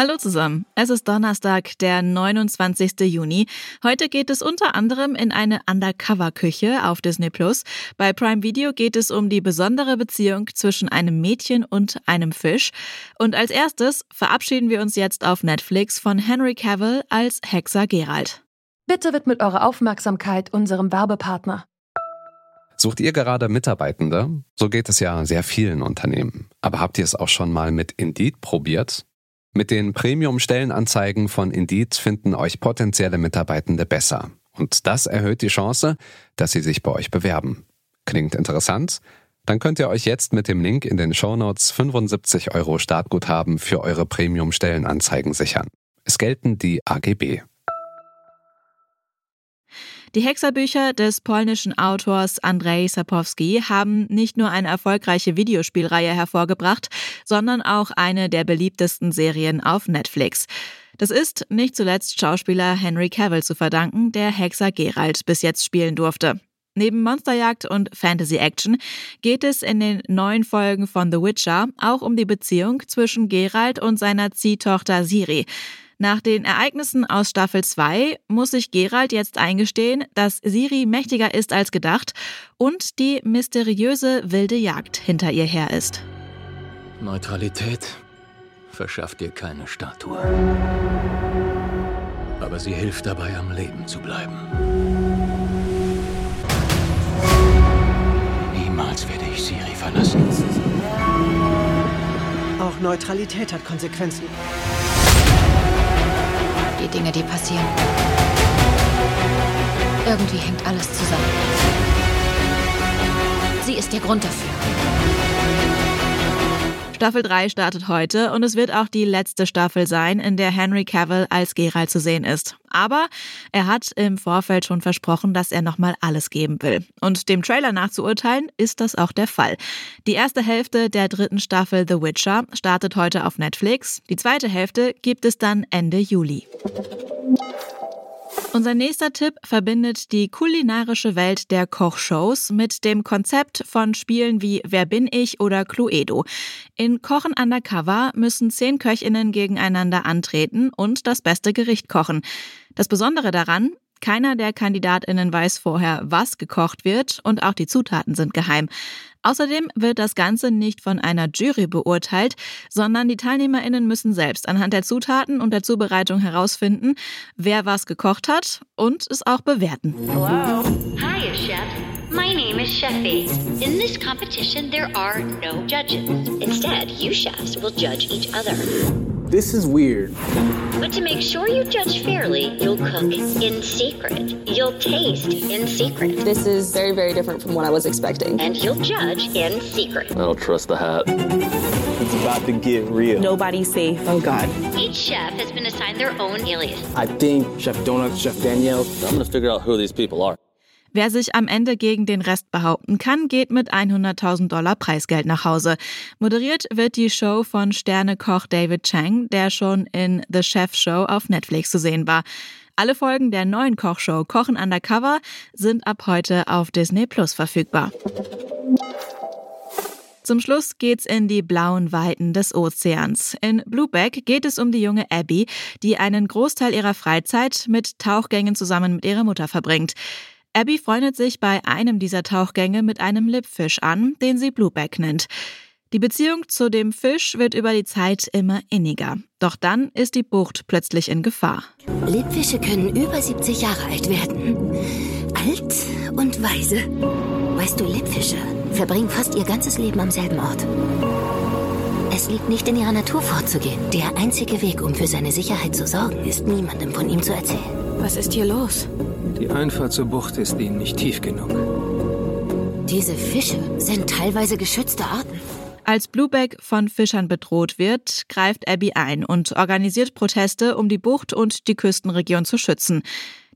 Hallo zusammen. Es ist Donnerstag, der 29. Juni. Heute geht es unter anderem in eine Undercover-Küche auf Disney Plus. Bei Prime Video geht es um die besondere Beziehung zwischen einem Mädchen und einem Fisch. Und als erstes verabschieden wir uns jetzt auf Netflix von Henry Cavill als Hexer Gerald. Bitte widmet eure Aufmerksamkeit unserem Werbepartner. Sucht ihr gerade Mitarbeitende? So geht es ja sehr vielen Unternehmen. Aber habt ihr es auch schon mal mit Indeed probiert? Mit den Premium-Stellenanzeigen von Indeed finden euch potenzielle Mitarbeitende besser. Und das erhöht die Chance, dass sie sich bei euch bewerben. Klingt interessant? Dann könnt ihr euch jetzt mit dem Link in den Shownotes 75 Euro Startguthaben für eure Premium-Stellenanzeigen sichern. Es gelten die AGB. Die Hexerbücher des polnischen Autors Andrzej Sapkowski haben nicht nur eine erfolgreiche Videospielreihe hervorgebracht, sondern auch eine der beliebtesten Serien auf Netflix. Das ist nicht zuletzt Schauspieler Henry Cavill zu verdanken, der Hexer Geralt bis jetzt spielen durfte. Neben Monsterjagd und Fantasy Action geht es in den neuen Folgen von The Witcher auch um die Beziehung zwischen Geralt und seiner Ziehtochter Siri. Nach den Ereignissen aus Staffel 2 muss sich Gerald jetzt eingestehen, dass Siri mächtiger ist als gedacht und die mysteriöse wilde Jagd hinter ihr her ist. Neutralität verschafft dir keine Statue. Aber sie hilft dabei, am Leben zu bleiben. Niemals werde ich Siri verlassen. Auch Neutralität hat Konsequenzen die Dinge, die passieren. Irgendwie hängt alles zusammen. Sie ist der Grund dafür. Staffel 3 startet heute und es wird auch die letzte Staffel sein, in der Henry Cavill als Geralt zu sehen ist. Aber er hat im Vorfeld schon versprochen, dass er nochmal alles geben will. Und dem Trailer nachzuurteilen, ist das auch der Fall. Die erste Hälfte der dritten Staffel The Witcher startet heute auf Netflix. Die zweite Hälfte gibt es dann Ende Juli. Unser nächster Tipp verbindet die kulinarische Welt der Kochshows mit dem Konzept von Spielen wie Wer bin ich oder Cluedo. In Kochen Undercover müssen zehn Köchinnen gegeneinander antreten und das beste Gericht kochen. Das Besondere daran, keiner der Kandidatinnen weiß vorher, was gekocht wird und auch die Zutaten sind geheim. Außerdem wird das Ganze nicht von einer Jury beurteilt, sondern die Teilnehmerinnen müssen selbst anhand der Zutaten und der Zubereitung herausfinden, wer was gekocht hat und es auch bewerten. Hello. Hi, Chef. My name is Chefie. In this competition, there are no judges. Instead, you chefs will judge each other. This is weird. But to make sure you judge fairly, you'll cook in secret. You'll taste in secret. This is very, very different from what I was expecting. And you'll judge in secret. I don't trust the hat. It's about to get real. Nobody's safe. Oh, God. Each chef has been assigned their own alias. I think Chef Donut, Chef Danielle. I'm gonna figure out who these people are. Wer sich am Ende gegen den Rest behaupten kann, geht mit 100.000 Dollar Preisgeld nach Hause. Moderiert wird die Show von Sternekoch David Chang, der schon in The Chef Show auf Netflix zu sehen war. Alle Folgen der neuen Kochshow Kochen Undercover sind ab heute auf Disney Plus verfügbar. Zum Schluss geht's in die blauen Weiten des Ozeans. In Blueback geht es um die junge Abby, die einen Großteil ihrer Freizeit mit Tauchgängen zusammen mit ihrer Mutter verbringt. Abby freundet sich bei einem dieser Tauchgänge mit einem Lippfisch an, den sie Blueback nennt. Die Beziehung zu dem Fisch wird über die Zeit immer inniger. Doch dann ist die Bucht plötzlich in Gefahr. Lippfische können über 70 Jahre alt werden. Alt und weise. Weißt du, Lippfische verbringen fast ihr ganzes Leben am selben Ort. Es liegt nicht in ihrer Natur vorzugehen. Der einzige Weg, um für seine Sicherheit zu sorgen, ist niemandem von ihm zu erzählen. Was ist hier los? Die Einfahrt zur Bucht ist ihnen nicht tief genug. Diese Fische sind teilweise geschützte Arten. Als Blueback von Fischern bedroht wird, greift Abby ein und organisiert Proteste, um die Bucht und die Küstenregion zu schützen.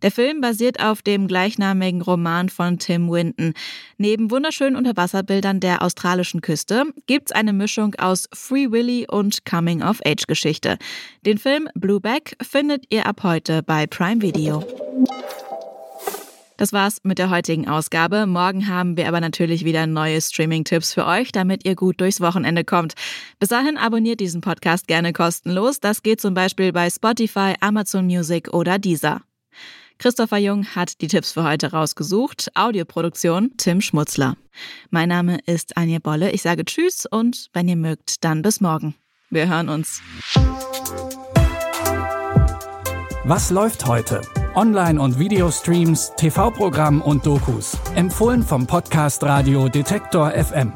Der Film basiert auf dem gleichnamigen Roman von Tim Winton. Neben wunderschönen Unterwasserbildern der australischen Küste gibt's eine Mischung aus Free Willy und Coming-of-Age-Geschichte. Den Film Blueback findet ihr ab heute bei Prime Video. Das war's mit der heutigen Ausgabe. Morgen haben wir aber natürlich wieder neue Streaming-Tipps für euch, damit ihr gut durchs Wochenende kommt. Bis dahin abonniert diesen Podcast gerne kostenlos. Das geht zum Beispiel bei Spotify, Amazon Music oder Deezer. Christopher Jung hat die Tipps für heute rausgesucht. Audioproduktion Tim Schmutzler. Mein Name ist Anja Bolle. Ich sage Tschüss und wenn ihr mögt, dann bis morgen. Wir hören uns. Was läuft heute? Online- und Videostreams, TV-Programm und Dokus. Empfohlen vom Podcast Radio Detektor FM.